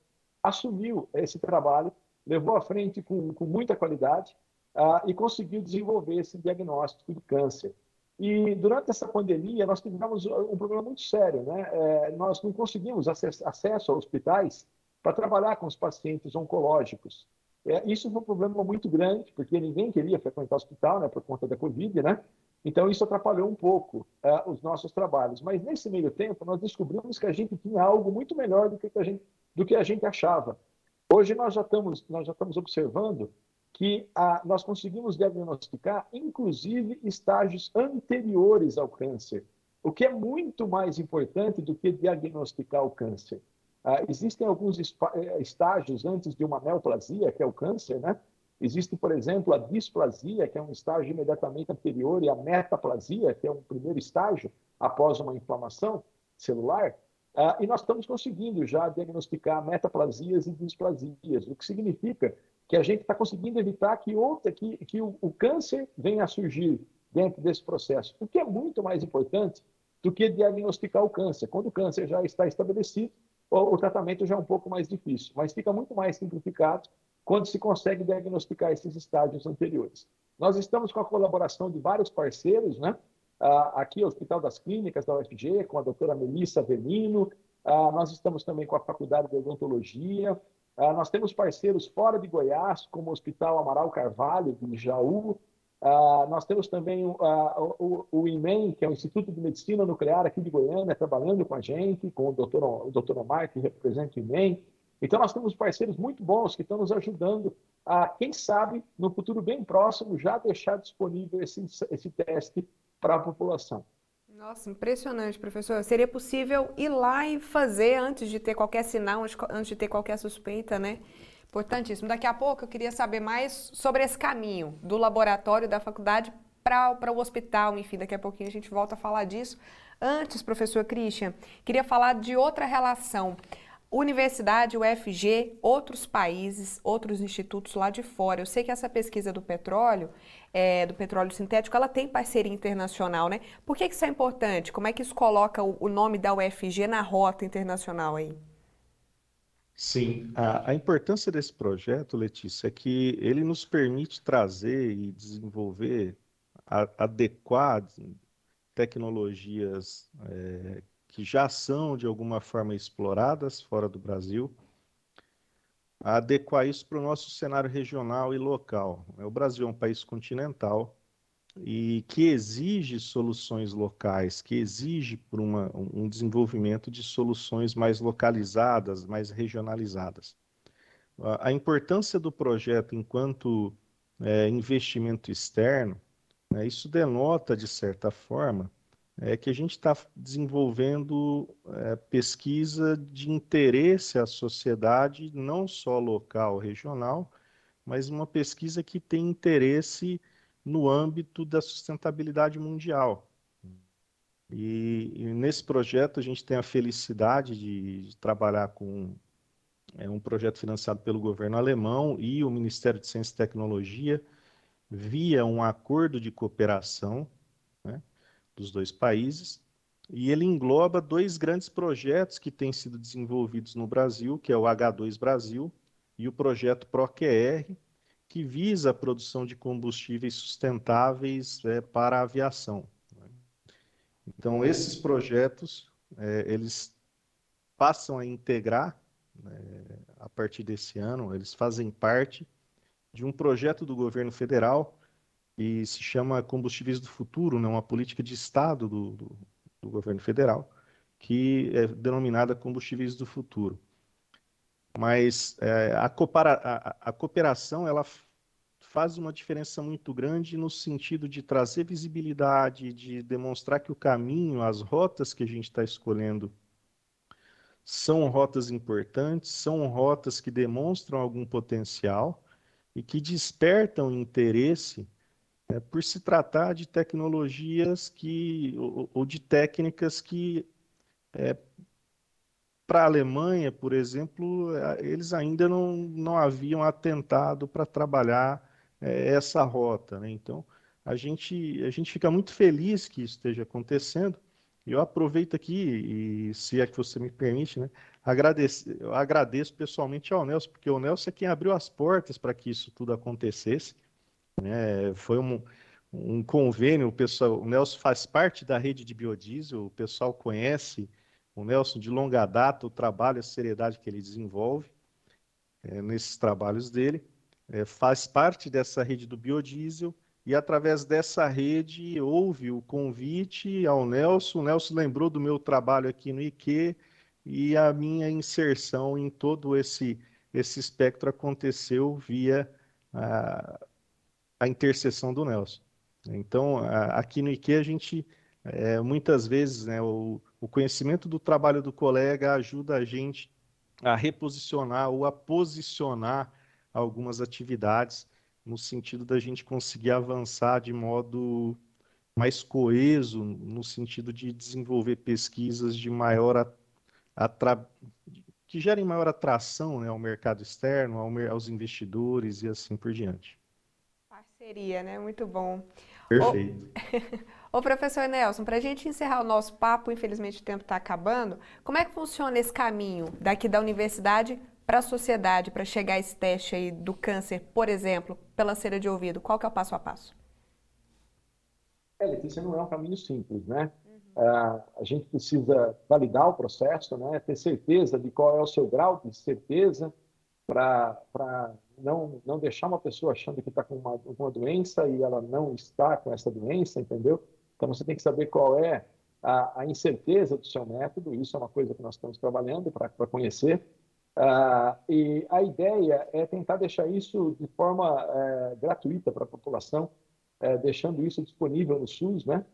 assumiu esse trabalho, levou à frente com, com muita qualidade ah, e conseguiu desenvolver esse diagnóstico de câncer. E durante essa pandemia, nós tivemos um problema muito sério, né? É, nós não conseguimos acesso, a hospitais para trabalhar com os pacientes oncológicos. É, isso foi um problema muito grande, porque ninguém queria frequentar o hospital, né, por conta da Covid, né? Então, isso atrapalhou um pouco uh, os nossos trabalhos. Mas, nesse meio tempo, nós descobrimos que a gente tinha algo muito melhor do que a gente, do que a gente achava. Hoje, nós já estamos, nós já estamos observando que nós conseguimos diagnosticar, inclusive, estágios anteriores ao câncer, o que é muito mais importante do que diagnosticar o câncer. Uh, existem alguns eh, estágios antes de uma neoplasia, que é o câncer, né? Existe, por exemplo, a displasia, que é um estágio imediatamente anterior, e a metaplasia, que é um primeiro estágio após uma inflamação celular. Uh, e nós estamos conseguindo já diagnosticar metaplasias e displasias, o que significa que a gente está conseguindo evitar que, outra, que, que o, o, câncer venha a surgir dentro desse processo, o que é muito mais importante do que diagnosticar o câncer. Quando o câncer já está estabelecido, o, o tratamento já é um pouco mais difícil, mas fica muito mais simplificado quando se consegue diagnosticar esses estágios anteriores. Nós estamos com a colaboração de vários parceiros, né? Ah, aqui o Hospital das Clínicas da UFG, com a doutora Melissa Velino, ah, nós estamos também com a Faculdade de Odontologia, ah, nós temos parceiros fora de Goiás, como o Hospital Amaral Carvalho, de Jaú, nós temos também o, IMEM, que é o Instituto de Medicina Nuclear aqui de Goiânia, trabalhando com a gente, com o doutor, o doutor Omar, que representa o IMEM. Então, nós temos parceiros muito bons que estão nos ajudando a, quem sabe, no futuro bem próximo, já deixar disponível esse, esse teste para a população. Nossa, impressionante, professor. Seria possível ir lá e fazer antes de ter qualquer sinal, antes de ter qualquer suspeita, né? Importantíssimo. Daqui a pouco eu queria saber mais sobre esse caminho do laboratório da faculdade para o hospital, enfim, daqui a pouquinho a gente volta a falar disso. Antes, professor Christian, queria falar de outra relação. Universidade, UFG, outros países, outros institutos lá de fora. Eu sei que essa pesquisa do petróleo, é, do petróleo sintético, ela tem parceria internacional, né? Por que, que isso é importante? Como é que isso coloca o, o nome da UFG na rota internacional aí? Sim, a, a, importância desse projeto, Letícia, é que ele nos permite trazer e desenvolver, a, adequar tecnologias é, que já são de alguma forma exploradas fora do Brasil, adequar isso para o nosso cenário regional e local. O Brasil é um país continental e que exige soluções locais, que exige por uma, um desenvolvimento de soluções mais localizadas, mais regionalizadas. A, a importância do projeto enquanto é, investimento externo, né, isso denota, de certa forma, é que a gente está desenvolvendo é, pesquisa de interesse à sociedade, não só local, regional, mas uma pesquisa que tem interesse no âmbito da sustentabilidade mundial. E, e, nesse projeto a gente tem a felicidade de, de trabalhar com é, um projeto financiado pelo governo alemão e o Ministério de Ciência e Tecnologia via um acordo de cooperação né, dos dois países e ele engloba dois grandes projetos que têm sido desenvolvidos no Brasil, que é o H2 Brasil e o projeto ProQR, que visa a produção de combustíveis sustentáveis é, para a aviação. Né? Então, esses projetos, é, eles passam a integrar, né, a partir desse ano, eles fazem parte de um projeto do governo federal que se chama Combustíveis do Futuro, né, uma política de Estado do, do, do governo federal, que é denominada Combustíveis do Futuro. Mas é, a, a, a, cooperação ela faz uma diferença muito grande no sentido de trazer visibilidade, de demonstrar que o caminho, as rotas que a gente está escolhendo são rotas importantes, são rotas que demonstram algum potencial e que despertam interesse né, por se tratar de tecnologias que ou, ou de técnicas que é, para a Alemanha, por exemplo, eh, eles ainda não, não haviam atentado para trabalhar é, essa rota. Né? Então, a gente, a gente fica muito feliz que isso esteja acontecendo. Eu aproveito aqui, e se é que você me permite, né, agradecer, eu agradeço pessoalmente ao Nelson, porque o Nelson é quem abriu as portas para que isso tudo acontecesse. Né? Foi um, um convênio, o, pessoal, o Nelson faz parte da rede de biodiesel, o pessoal conhece o Nelson de longa data, o trabalho, a seriedade que ele desenvolve é, nesses trabalhos dele, é, faz parte dessa rede do biodiesel e através dessa rede houve o convite ao Nelson. O Nelson lembrou do meu trabalho aqui no IQ e a minha inserção em todo esse, esse espectro aconteceu via a, a interseção do Nelson. Então, aqui no IQ a gente é, muitas vezes, né, o, o conhecimento do trabalho do colega ajuda a gente a reposicionar ou a posicionar algumas atividades no sentido da gente conseguir avançar de modo mais coeso, no sentido de desenvolver pesquisas de maior atra... que gerem maior atração né, ao mercado externo, ao, aos investidores e assim por diante. Parceria, né? Muito bom. Perfeito. Ô, professor Nelson, para a gente encerrar o nosso papo, infelizmente o tempo está acabando, como é que funciona esse caminho daqui da universidade para a sociedade, para chegar a esse teste aí do câncer, por exemplo, pela cera de ouvido? Qual que é o passo a passo? É, Letícia, não é um caminho simples, né? Uhum. Uh, a gente precisa validar o processo, né? ter certeza de qual é o seu grau de certeza para não, não deixar uma pessoa achando que está com uma, uma doença e ela não está com essa doença, entendeu? Então, você tem que saber qual é a, a incerteza do seu método, isso é uma coisa que nós estamos trabalhando para conhecer. Uh, e a ideia é tentar deixar isso de forma uh, gratuita para a população, uh, deixando isso disponível no SUS, né?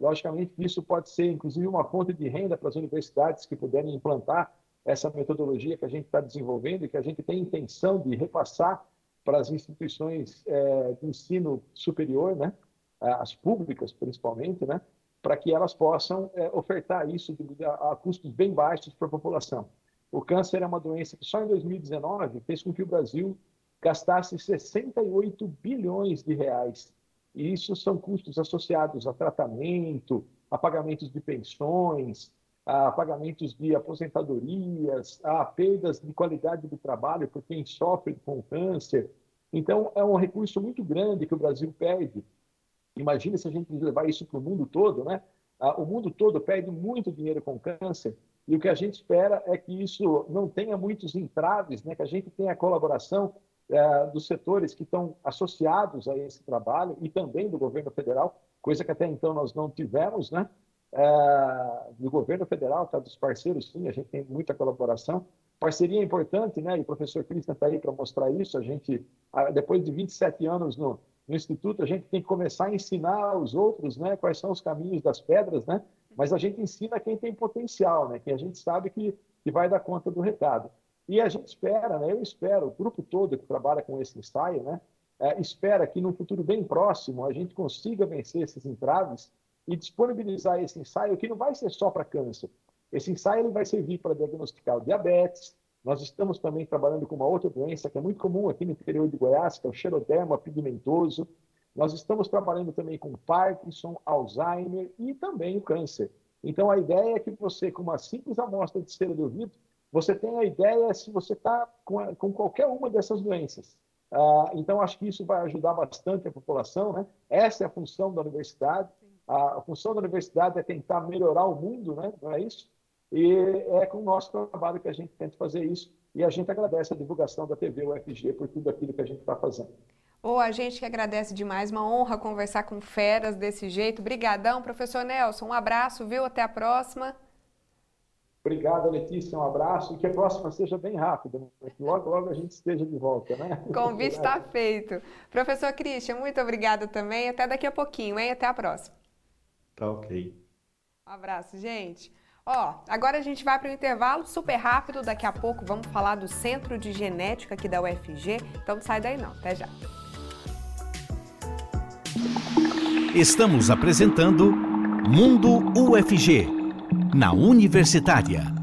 logicamente, isso pode ser, inclusive, uma fonte de renda para as universidades que puderem implantar essa metodologia que a gente está desenvolvendo e que a gente tem intenção de repassar para as instituições eh, de ensino superior, né? as públicas principalmente, né? para que elas possam eh, ofertar isso a custos bem baixos para a população. O câncer é uma doença que só em 2019 fez com que o Brasil gastasse 68 bilhões de reais. E isso são custos associados a tratamento, a pagamentos de pensões, a pagamentos de aposentadorias, a perdas de qualidade do trabalho por quem sofre com câncer. Então, é um recurso muito grande que o Brasil perde. Imagina se a gente levar isso para o mundo todo, né? O mundo todo perde muito dinheiro com câncer e o que a gente espera é que isso não tenha muitos entraves, né? que a gente tenha a colaboração é, dos setores que estão associados a esse trabalho e também do governo federal, coisa que até então nós não tivemos, né? É, do governo federal, tá, dos parceiros, sim, a gente tem muita colaboração. Parceria é importante, né? E o professor Cristian está aí para mostrar isso. A gente, depois de 27 anos no, no Instituto, a gente tem que começar a ensinar aos outros, né? Quais são os caminhos das pedras, né? mas a gente ensina quem tem potencial, né? quem a gente sabe que, que vai dar conta do recado. E a gente espera, né? eu espero, o grupo todo que trabalha com esse ensaio, né? É, espera que no futuro bem próximo a gente consiga vencer esses entraves e disponibilizar esse ensaio que não vai ser só para câncer. Esse ensaio ele vai servir para diagnosticar o diabetes. Nós estamos também trabalhando com uma outra doença que é muito comum aqui no interior de Goiás, que é o xeroderma pigmentoso. Nós estamos trabalhando também com Parkinson, Alzheimer e também o câncer. Então, a ideia é que você, com uma simples amostra de cera do ouvido, você tenha a ideia se você está com, com, qualquer uma dessas doenças. Ah, então, acho que isso vai ajudar bastante a população. Né? Essa é a função da universidade. A, a função da universidade é tentar melhorar o mundo, né? não é isso? E é com o nosso trabalho que a gente tenta fazer isso. E a gente agradece a divulgação da TV UFG por tudo aquilo que a gente está fazendo. Ou a gente que agradece demais, uma honra conversar com feras desse jeito. Brigadão, professor Nelson. Um abraço, viu? Até a próxima. Obrigado, Letícia. Um abraço e que a próxima seja bem rápida, né? logo, logo a gente esteja de volta, né? O convite está feito. Professor Christian, muito obrigada também. Até daqui a pouquinho, hein? Até a próxima. Tá ok. Um abraço, gente. Ó, agora a gente vai para o intervalo super rápido. Daqui a pouco vamos falar do Centro de Genética aqui da UFG. Então não sai daí não. Até já. Estamos apresentando Mundo UFG, na Universitária.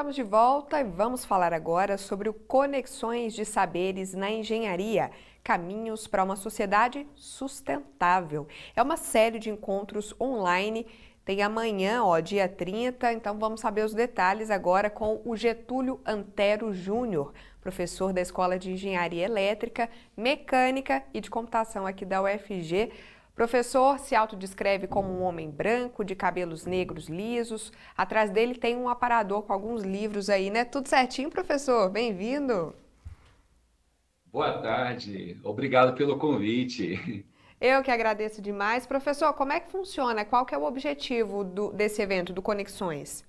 Estamos de volta e vamos falar agora sobre o Conexões de Saberes na Engenharia. Caminhos para uma sociedade sustentável. É uma série de encontros online. Tem amanhã, ó, dia 30, então vamos saber os detalhes agora com o Getúlio Antero Júnior, professor da Escola de Engenharia Elétrica, Mecânica e de Computação aqui da UFG. Professor se autodescreve como um homem branco, de cabelos negros lisos. Atrás dele tem um aparador com alguns livros aí, né? Tudo certinho, professor? Bem-vindo. Boa tarde. Obrigado pelo convite. Eu que agradeço demais. Professor, como é que funciona? Qual que é o objetivo do, desse evento, do Conexões?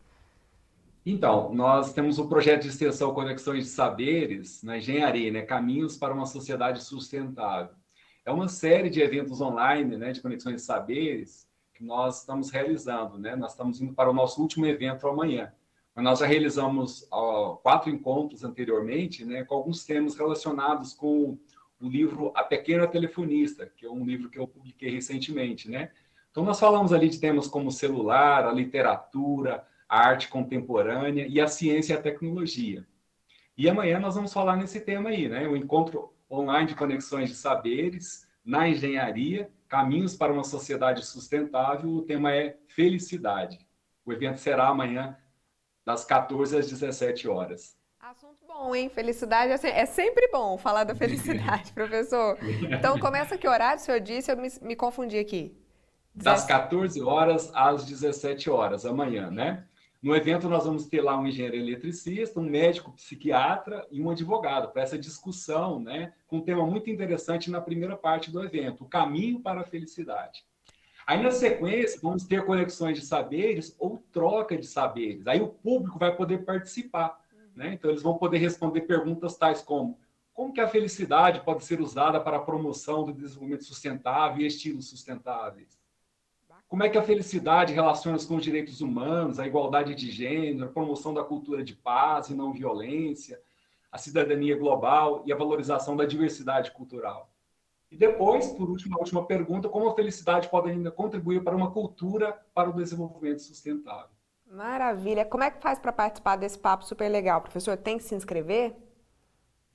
Então, nós temos o um projeto de extensão Conexões de Saberes na engenharia, né? Caminhos para uma sociedade sustentável. É uma série de eventos online, né, de conexões de saberes que nós estamos realizando, né? Nós estamos indo para o nosso último evento amanhã. Mas nós já realizamos ó, quatro encontros anteriormente, né, com alguns temas relacionados com o livro A Pequena Telefonista, que é um livro que eu publiquei recentemente, né? Então nós falamos ali de temas como celular, a literatura, a arte contemporânea e a ciência e a tecnologia. E amanhã nós vamos falar nesse tema aí, né? O encontro online de conexões de saberes na engenharia, caminhos para uma sociedade sustentável. O tema é felicidade. O evento será amanhã das 14 às 17 horas. Assunto bom, hein? Felicidade é sempre bom falar da felicidade, professor. Então começa que horário o senhor disse? Eu me, me confundi aqui. Das 14 horas às 17 horas, amanhã, né? No evento, nós vamos ter lá um engenheiro eletricista, um médico psiquiatra e um advogado para essa discussão, né, com um tema muito interessante na primeira parte do evento, o caminho para a felicidade. Aí, na sequência, vamos ter conexões de saberes ou troca de saberes. Aí o público vai poder participar. Né? Então, eles vão poder responder perguntas tais como como que a felicidade pode ser usada para a promoção do desenvolvimento sustentável e estilos sustentáveis? Como é que a felicidade relaciona-se com os direitos humanos, a igualdade de gênero, a promoção da cultura de paz e não violência, a cidadania global e a valorização da diversidade cultural? E depois, por último, a última pergunta, como a felicidade pode ainda contribuir para uma cultura para o desenvolvimento sustentável? Maravilha. Como é que faz para participar desse papo super legal, professor? Tem que se inscrever?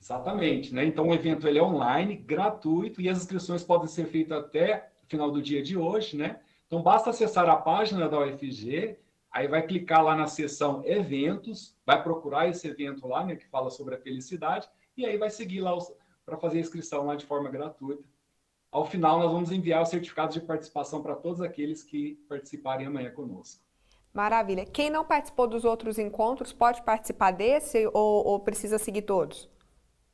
Exatamente, né? Então o evento ele é online, gratuito e as inscrições podem ser feitas até o final do dia de hoje, né? Então, basta acessar a página da UFG, aí vai clicar lá na seção eventos, vai procurar esse evento lá, né, que fala sobre a felicidade, e aí vai seguir lá para fazer a inscrição lá de forma gratuita. Ao final, nós vamos enviar os certificados de participação para todos aqueles que participarem amanhã conosco. Maravilha. Quem não participou dos outros encontros pode participar desse ou, ou precisa seguir todos?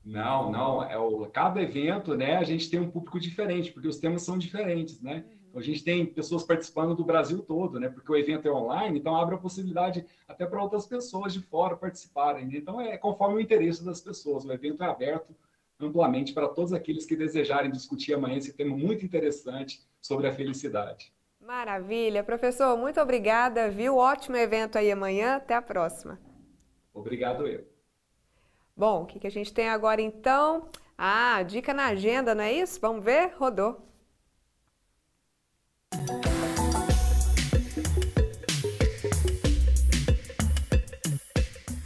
Não, não. É o, cada evento, né, a gente tem um público diferente, porque os temas são diferentes, né? Então, a gente tem pessoas participando do Brasil todo, né? Porque o evento é online, então abre a possibilidade até para outras pessoas de fora participarem. Né? Então, é conforme o interesse das pessoas. O evento é aberto amplamente para todos aqueles que desejarem discutir amanhã esse tema muito interessante sobre a felicidade. Maravilha. Professor, muito obrigada, viu? Ótimo evento aí amanhã. Até a próxima. Obrigado eu. Bom, o que, que a gente tem agora então? Ah, dica na agenda, não é isso? Vamos ver? Rodou.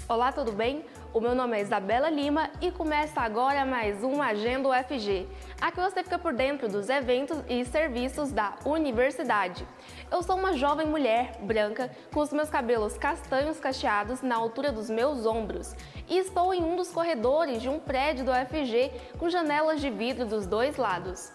Olá, tudo bem? O meu nome é Isabela Lima e começa agora mais um Agenda UFG. Aqui você fica por dentro dos eventos e serviços da universidade. Eu sou uma jovem mulher branca com os meus cabelos castanhos cacheados na altura dos meus ombros e estou em um dos corredores de um prédio do UFG com janelas de vidro dos dois lados.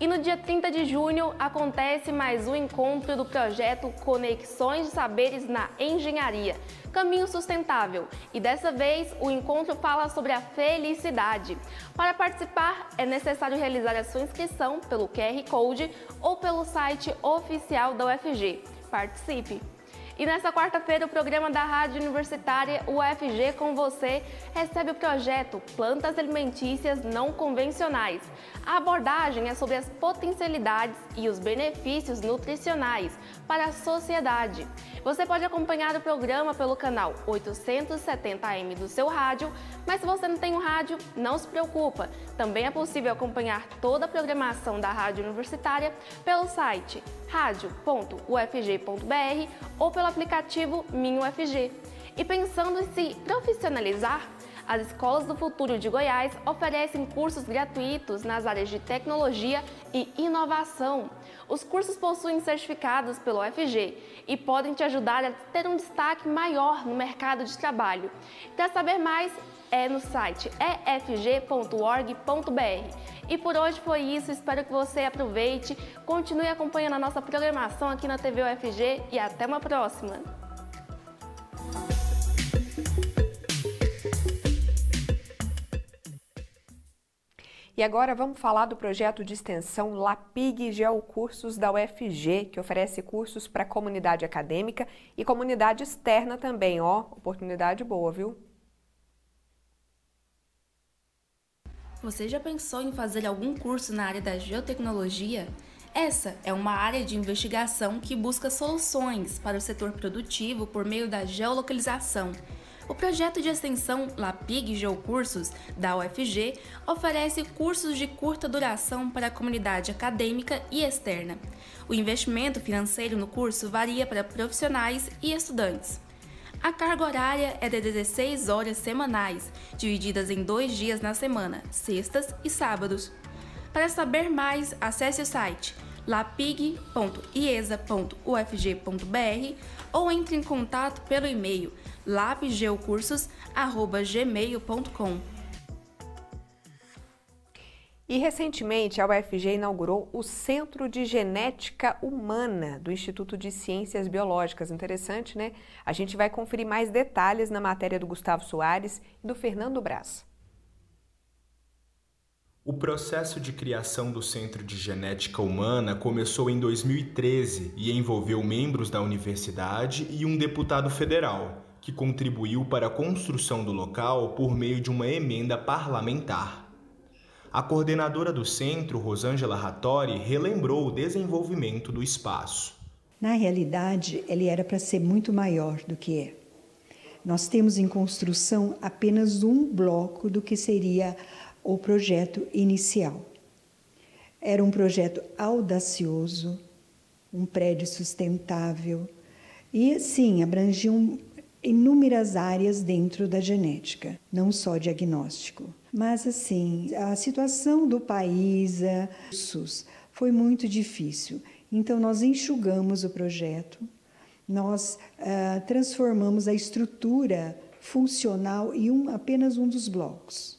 E no dia 30 de junho acontece mais um encontro do projeto Conexões de Saberes na Engenharia, Caminho Sustentável. E dessa vez o encontro fala sobre a felicidade. Para participar é necessário realizar a sua inscrição pelo QR Code ou pelo site oficial da UFG. Participe! E nesta quarta-feira, o programa da Rádio Universitária UFG com você recebe o projeto Plantas Alimentícias Não Convencionais. A abordagem é sobre as potencialidades e os benefícios nutricionais para a sociedade. Você pode acompanhar o programa pelo canal 870M do seu rádio, mas se você não tem um rádio, não se preocupa. Também é possível acompanhar toda a programação da Rádio Universitária pelo site radio.ufg.br ou pelo aplicativo MinUFG. E pensando em se profissionalizar, as escolas do futuro de Goiás oferecem cursos gratuitos nas áreas de tecnologia e inovação. Os cursos possuem certificados pelo UFG e podem te ajudar a ter um destaque maior no mercado de trabalho. Para saber mais, é no site efg.org.br. E por hoje foi isso, espero que você aproveite, continue acompanhando a nossa programação aqui na TV UFG e até uma próxima! E agora vamos falar do projeto de extensão Lapig Geocursos da UFG, que oferece cursos para comunidade acadêmica e comunidade externa também, ó, oportunidade boa, viu? Você já pensou em fazer algum curso na área da geotecnologia? Essa é uma área de investigação que busca soluções para o setor produtivo por meio da geolocalização o projeto de extensão Lapig Geocursos, da UFG, oferece cursos de curta duração para a comunidade acadêmica e externa. O investimento financeiro no curso varia para profissionais e estudantes. A carga horária é de 16 horas semanais, divididas em dois dias na semana, sextas e sábados. Para saber mais, acesse o site lapig.iesa.ufg.br ou entre em contato pelo e-mail lapgeocursos.gmail.com. E recentemente a UFG inaugurou o Centro de Genética Humana do Instituto de Ciências Biológicas. Interessante, né? A gente vai conferir mais detalhes na matéria do Gustavo Soares e do Fernando Braz. O processo de criação do Centro de Genética Humana começou em 2013 e envolveu membros da universidade e um deputado federal, que contribuiu para a construção do local por meio de uma emenda parlamentar. A coordenadora do centro, Rosângela Rattori, relembrou o desenvolvimento do espaço. Na realidade, ele era para ser muito maior do que é. Nós temos em construção apenas um bloco do que seria o projeto inicial. Era um projeto audacioso, um prédio sustentável e, sim, abrangia um, inúmeras áreas dentro da genética, não só diagnóstico. Mas, assim, a situação do país, a SUS, foi muito difícil. Então, nós enxugamos o projeto, nós uh, transformamos a estrutura funcional em um, apenas um dos blocos.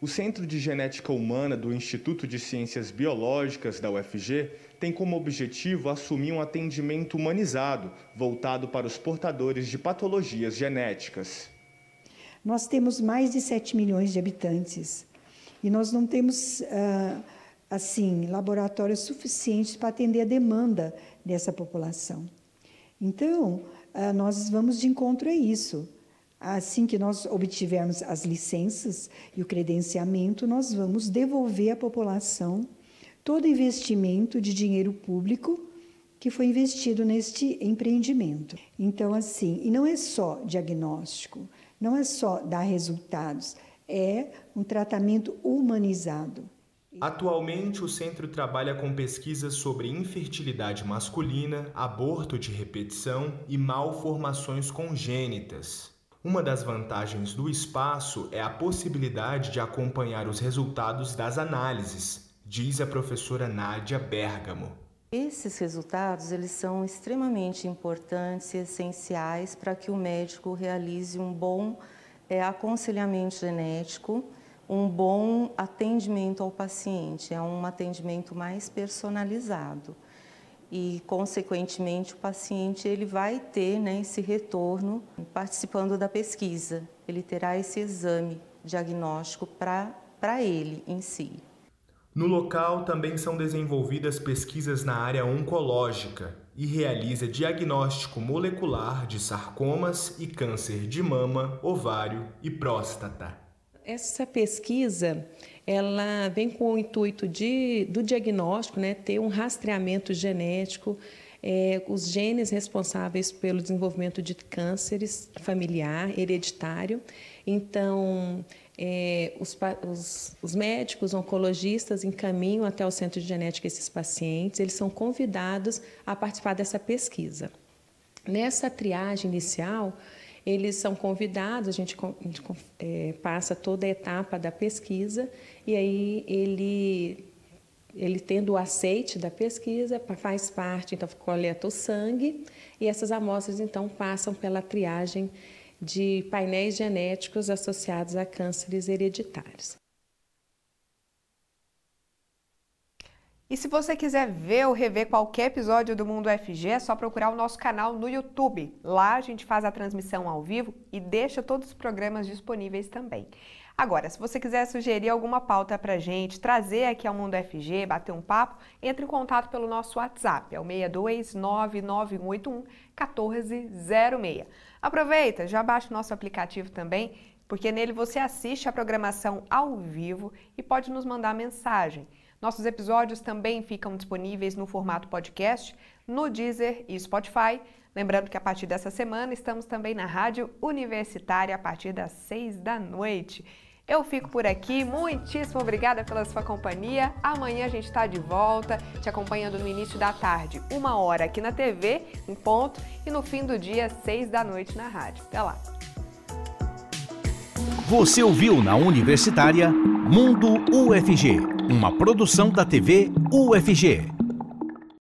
O Centro de Genética Humana do Instituto de Ciências Biológicas da UFG tem como objetivo assumir um atendimento humanizado, voltado para os portadores de patologias genéticas. Nós temos mais de 7 milhões de habitantes e nós não temos ah, assim laboratórios suficientes para atender a demanda dessa população. Então, ah, nós vamos de encontro a isso. Assim que nós obtivermos as licenças e o credenciamento, nós vamos devolver à população todo investimento de dinheiro público que foi investido neste empreendimento. Então, assim, e não é só diagnóstico, não é só dar resultados, é um tratamento humanizado. Atualmente, o centro trabalha com pesquisas sobre infertilidade masculina, aborto de repetição e malformações congênitas. Uma das vantagens do espaço é a possibilidade de acompanhar os resultados das análises, diz a professora Nádia Bergamo. Esses resultados eles são extremamente importantes e essenciais para que o médico realize um bom é, aconselhamento genético, um bom atendimento ao paciente, é um atendimento mais personalizado e, consequentemente, o paciente ele vai ter né, esse retorno participando da pesquisa. Ele terá esse exame diagnóstico para ele em si. No local também são desenvolvidas pesquisas na área oncológica e realiza diagnóstico molecular de sarcomas e câncer de mama, ovário e próstata. Essa pesquisa ela vem com o intuito de, do diagnóstico, né, ter um rastreamento genético, é, os genes responsáveis pelo desenvolvimento de cânceres familiar, hereditário. Então, é, os, os, os, médicos oncologistas encaminham até o centro de genética esses pacientes, eles são convidados a participar dessa pesquisa. Nessa triagem inicial, eles são convidados, a gente, a gente é, passa toda a etapa da pesquisa e aí ele, ele tendo o aceite da pesquisa, faz parte, então coleta o sangue e essas amostras então passam pela triagem de painéis genéticos associados a cânceres hereditários. E se você quiser ver ou rever qualquer episódio do Mundo FG, é só procurar o nosso canal no YouTube. Lá a gente faz a transmissão ao vivo e deixa todos os programas disponíveis também. Agora, se você quiser sugerir alguma pauta para gente, trazer aqui ao Mundo FG, bater um papo, entre em contato pelo nosso WhatsApp, é o 6299181 1406. Aproveita, já baixa o nosso aplicativo também, porque nele você assiste a programação ao vivo e pode nos mandar mensagem. Nossos episódios também ficam disponíveis no formato podcast, no Deezer e Spotify. Lembrando que a partir dessa semana estamos também na Rádio Universitária a partir das seis da noite. Eu fico por aqui, muitíssimo obrigada pela sua companhia. Amanhã a gente está de volta, te acompanhando no início da tarde, uma hora aqui na TV, em ponto, e no fim do dia, seis da noite na rádio. Até lá! Você ouviu na Universitária Mundo UFG, uma produção da TV UFG.